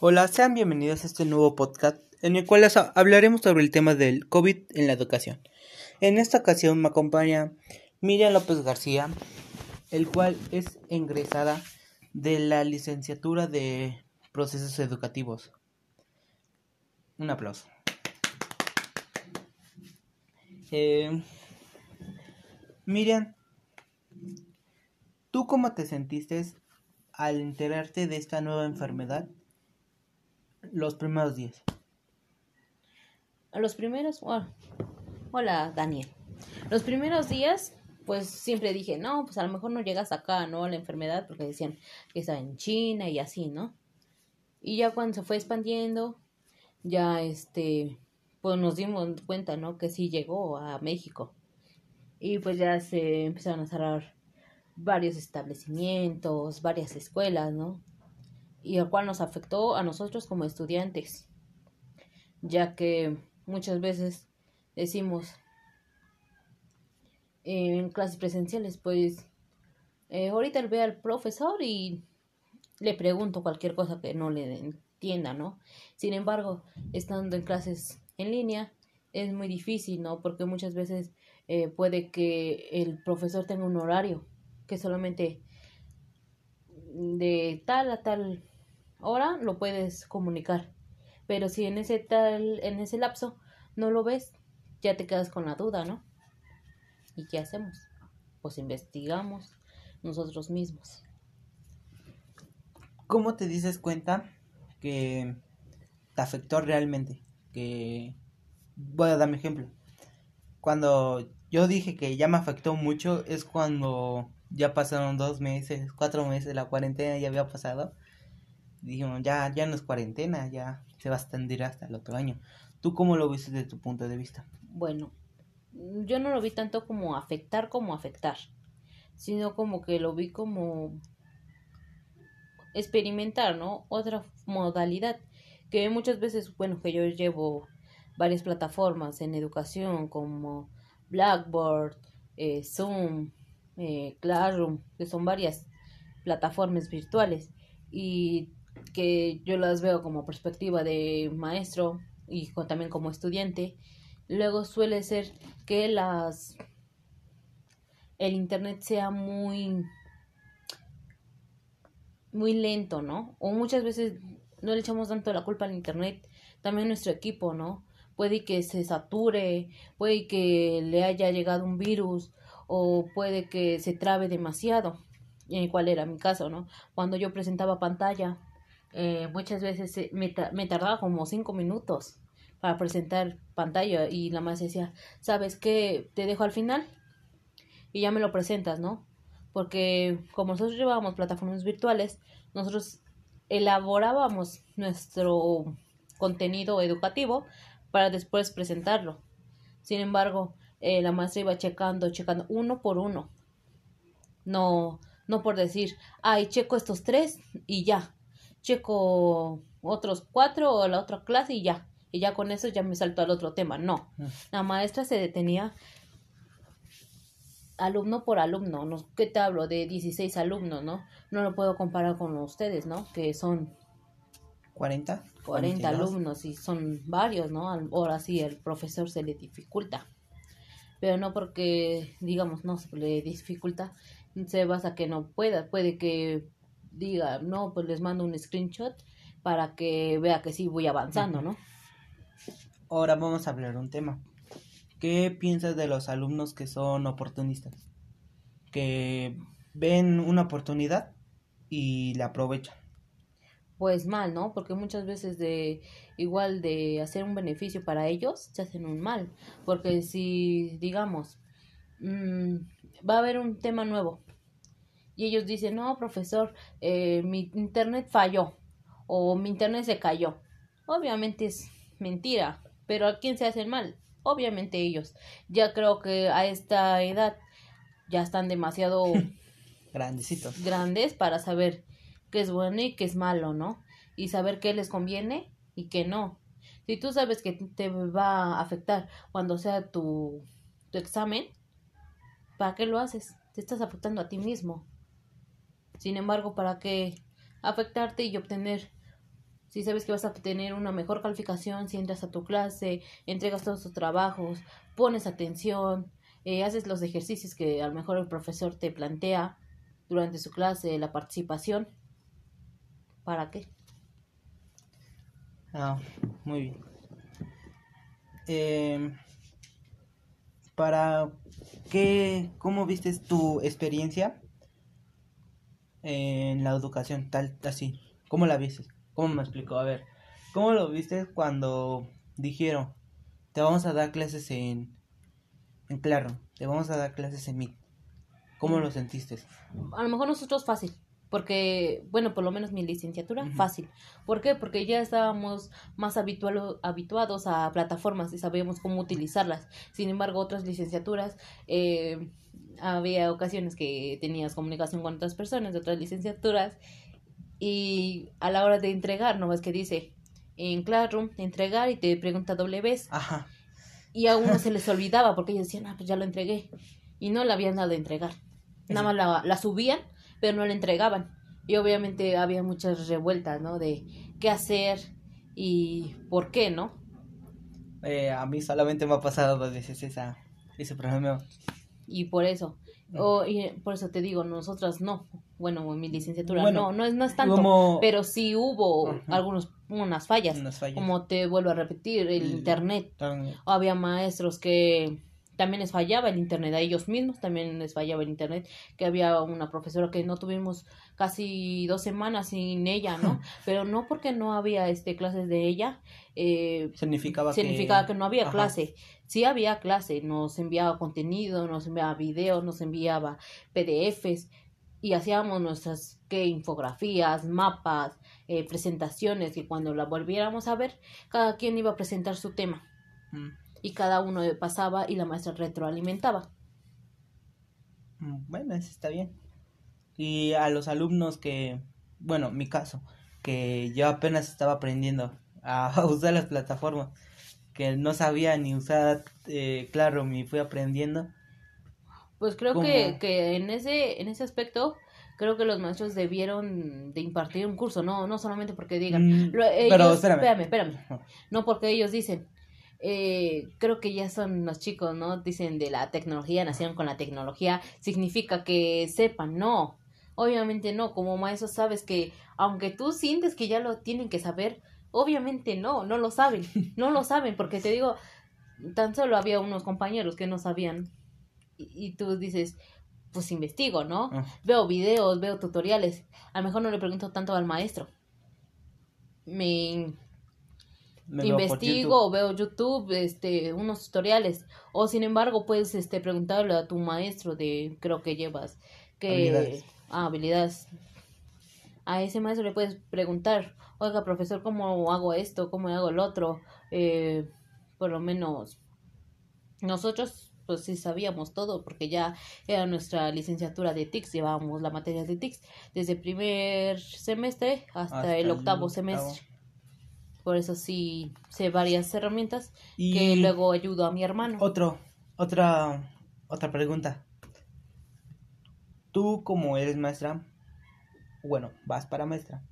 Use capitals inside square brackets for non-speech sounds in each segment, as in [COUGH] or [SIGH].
Hola, sean bienvenidos a este nuevo podcast en el cual hablaremos sobre el tema del COVID en la educación. En esta ocasión me acompaña Miriam López García, el cual es ingresada de la licenciatura de procesos educativos. Un aplauso. Eh, Miriam, ¿tú cómo te sentiste al enterarte de esta nueva enfermedad los primeros días? Los primeros, hola Daniel. Los primeros días, pues siempre dije, no, pues a lo mejor no llegas acá, ¿no? La enfermedad, porque decían que estaba en China y así, ¿no? Y ya cuando se fue expandiendo, ya este, pues nos dimos cuenta, ¿no? Que sí llegó a México. Y pues ya se empezaron a cerrar varios establecimientos, varias escuelas, ¿no? Y el cual nos afectó a nosotros como estudiantes, ya que muchas veces decimos en clases presenciales, pues eh, ahorita veo al profesor y le pregunto cualquier cosa que no le entienda, ¿no? Sin embargo, estando en clases en línea es muy difícil, ¿no? Porque muchas veces eh, puede que el profesor tenga un horario que solamente de tal a tal hora lo puedes comunicar. Pero si en ese tal, en ese lapso no lo ves, ya te quedas con la duda, ¿no? ¿Y qué hacemos? Pues investigamos nosotros mismos. ¿Cómo te dices cuenta que te afectó realmente? Que voy a dar mi ejemplo. Cuando yo dije que ya me afectó mucho es cuando ya pasaron dos meses, cuatro meses, la cuarentena ya había pasado. Dijimos, ya, ya no es cuarentena, ya se va a extender hasta el otro año. ¿Tú cómo lo viste desde tu punto de vista? Bueno, yo no lo vi tanto como afectar como afectar, sino como que lo vi como experimentar, ¿no? Otra modalidad que muchas veces, bueno, que yo llevo varias plataformas en educación como Blackboard, eh, Zoom, eh, Classroom, que son varias plataformas virtuales y que yo las veo como perspectiva de maestro y también como estudiante. Luego suele ser que las el internet sea muy muy lento, ¿no? O muchas veces no le echamos tanto la culpa al internet, también nuestro equipo, ¿no? Puede que se sature, puede que le haya llegado un virus o puede que se trabe demasiado, en cuál era mi caso, ¿no? Cuando yo presentaba pantalla, eh, muchas veces me, me tardaba como cinco minutos para presentar pantalla y la más decía, ¿sabes qué? Te dejo al final y ya me lo presentas, ¿no? Porque como nosotros llevábamos plataformas virtuales, nosotros elaborábamos nuestro contenido educativo para después presentarlo. Sin embargo, eh, la maestra iba checando, checando uno por uno. No, no por decir, ay, checo estos tres y ya. Checo otros cuatro o la otra clase y ya. Y ya con eso ya me salto al otro tema. No. Mm. La maestra se detenía alumno por alumno, ¿no? ¿Qué te hablo? De 16 alumnos, ¿no? No lo puedo comparar con ustedes, ¿no? Que son 40. 40 alumnos y son varios, ¿no? Ahora sí, el profesor se le dificulta. Pero no porque, digamos, no le dificulta, se basa que no pueda. Puede que diga, no, pues les mando un screenshot para que vea que sí voy avanzando, ¿no? Ahora vamos a hablar un tema. ¿Qué piensas de los alumnos que son oportunistas? Que ven una oportunidad y la aprovechan. Pues mal, ¿no? Porque muchas veces de igual de hacer un beneficio para ellos, se hacen un mal. Porque si, digamos, mm, va a haber un tema nuevo y ellos dicen, no, profesor, eh, mi internet falló o mi internet se cayó. Obviamente es mentira, pero ¿a quién se hace el mal? obviamente ellos. Ya creo que a esta edad ya están demasiado [LAUGHS] grandecitos. Grandes para saber qué es bueno y qué es malo, ¿no? Y saber qué les conviene y qué no. Si tú sabes que te va a afectar cuando sea tu, tu examen, ¿para qué lo haces? Te estás afectando a ti mismo. Sin embargo, ¿para qué afectarte y obtener Si sabes que vas a tener una mejor calificación, si entras a tu clase, entregas todos tus trabajos, pones atención, eh, haces los ejercicios que a lo mejor el profesor te plantea durante su clase, la participación. ¿Para qué? Ah, muy bien. Eh, para qué, ¿cómo viste tu experiencia en la educación tal así? ¿Cómo la viste? ¿Cómo me explicó? A ver, ¿cómo lo viste cuando dijeron te vamos a dar clases en en Claro, te vamos a dar clases en Meet? ¿Cómo lo sentiste? A lo mejor nosotros fácil, porque, bueno, por lo menos mi licenciatura, fácil. ¿Por qué? Porque ya estábamos más habitual, habituados a plataformas y sabíamos cómo utilizarlas. Sin embargo, otras licenciaturas, eh, había ocasiones que tenías comunicación con otras personas de otras licenciaturas y a la hora de entregar, ¿no ves que dice en Classroom, entregar y te pregunta doble vez? Ajá. Y a uno se les olvidaba porque ellos decían, ah, pues ya lo entregué. Y no la habían dado de entregar. Nada más la, la subían pero no le entregaban. Y obviamente había muchas revueltas, ¿no? De qué hacer y por qué, ¿no? Eh, a mí solamente me ha pasado dos veces esa, ese problema. Y por eso, o, y por eso te digo, nosotras no. Bueno, en mi licenciatura no, no es, no es tanto, pero sí hubo algunos unas fallas, Como te vuelvo a repetir, el, internet. Había maestros que también les fallaba el internet a ellos mismos, también les fallaba el internet, que había una profesora que no tuvimos casi dos semanas sin ella, ¿no? [LAUGHS] Pero no porque no había este clases de ella, eh, significaba, significaba que... no había clase, sí había clase, nos enviaba contenido, nos enviaba videos, nos enviaba PDFs y hacíamos nuestras ¿qué? infografías, mapas, eh, presentaciones y cuando la volviéramos a ver, cada quien iba a presentar su tema. Mm y cada uno pasaba y la maestra retroalimentaba. Mm, bueno, eso está bien. Y a los alumnos que, bueno, mi caso, que yo apenas estaba aprendiendo a [LAUGHS] usar las plataformas, que no sabía ni usar, eh, claro, me fui aprendiendo. Pues creo que, que en ese, en ese aspecto, creo que los maestros debieron de impartir un curso, no, no solamente porque digan, mm, pero espérame. espérame, no porque ellos dicen, eh, creo que ya son los chicos, ¿no? Dicen de la tecnología, nacieron con la tecnología, significa que sepan, no. Obviamente no, como maestro sabes que aunque tú sientes que ya lo tienen que saber, obviamente no, no lo saben, [LAUGHS] no lo saben, porque te digo, tan solo había unos compañeros que no sabían y, y tú dices, pues investigo, ¿no? Ah. Veo videos, veo tutoriales, a lo mejor no le pregunto tanto al maestro. Me investigo o veo YouTube, este, unos tutoriales. O sin embargo, puedes este, preguntarle a tu maestro de, creo que llevas, que habilidades. Ah, habilidades. A ese maestro le puedes preguntar, oiga, profesor, ¿cómo hago esto? ¿Cómo hago el otro? Eh, por lo menos nosotros pues sí sabíamos todo porque ya era nuestra licenciatura de TICS, llevábamos la materia de TICS desde primer semestre hasta, el octavo semestre por eso sí sé varias herramientas que luego ayudo a mi hermano. Otro, otra, otra pregunta. Tú como eres maestra, bueno, vas para maestra,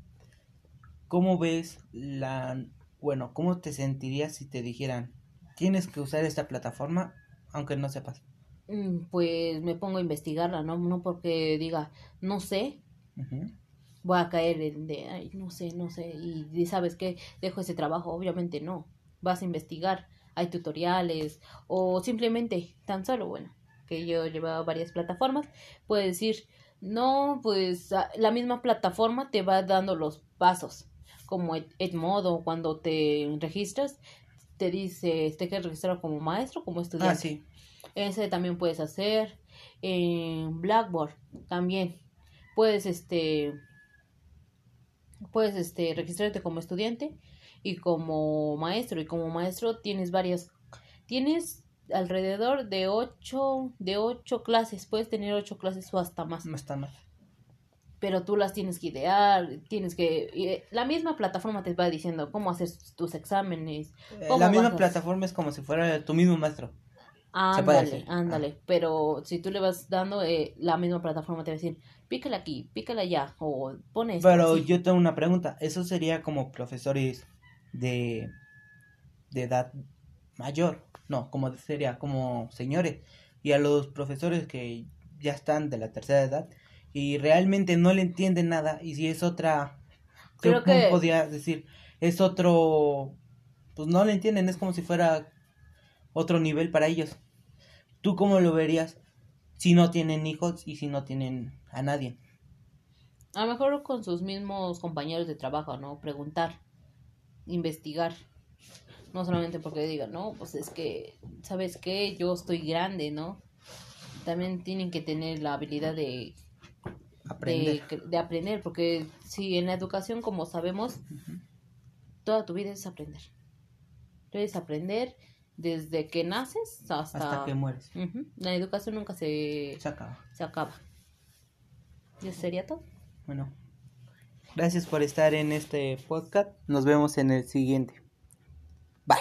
¿cómo ves la, bueno, cómo te sentirías si te dijeran, tienes que usar esta plataforma aunque no sepas? Mm, pues me pongo a investigarla, ¿no? No porque diga, no sé, voy a caer en de, ay, no sé, no sé, y, sabes que dejo ese trabajo, obviamente no, vas a investigar, hay tutoriales o simplemente tan solo, bueno, que yo llevaba varias plataformas, puedes decir, no, pues la misma plataforma te va dando los pasos, como Edmodo, cuando te registras, te dice, te quieres registrar como maestro, como estudiante. Ah, sí. Ese también puedes hacer. En Blackboard también puedes, este, puedes este, registrarte como estudiante y como maestro. Y como maestro tienes varias, tienes alrededor de ocho, de ocho clases, puedes tener ocho clases o hasta más. Hasta más. Pero tú las tienes que idear, tienes que... Eh, la misma plataforma te va diciendo cómo hacer tus exámenes. Eh, la misma plataforma es como si fuera tu mismo maestro. Ándale, ándale. Pero si tú le vas dando, eh, la misma plataforma te va a decir, pícala aquí, pícala allá, o pones. Pero yo tengo una pregunta. ¿Eso sería como profesores de, de edad mayor? No, como sería como señores. Y a los profesores que ya están de la tercera edad y realmente no le entienden nada. Y si es otra. Creo que. Podría decir, es otro. Pues no le entienden, es como si fuera otro nivel para ellos. ¿Tú cómo lo verías si no tienen hijos y si no tienen a nadie? A lo mejor con sus mismos compañeros de trabajo, ¿no? Preguntar, investigar. No solamente porque digan, no, pues es que, ¿sabes qué? Yo estoy grande, ¿no? También tienen que tener la habilidad de aprender, de, aprender porque si en la educación, como sabemos, toda tu vida es aprender. Debes aprender desde que naces hasta, hasta que mueres. La educación nunca se, se acaba. Se acaba. ¿Y eso sería todo? Bueno. Gracias por estar en este podcast. Nos vemos en el siguiente. Bye.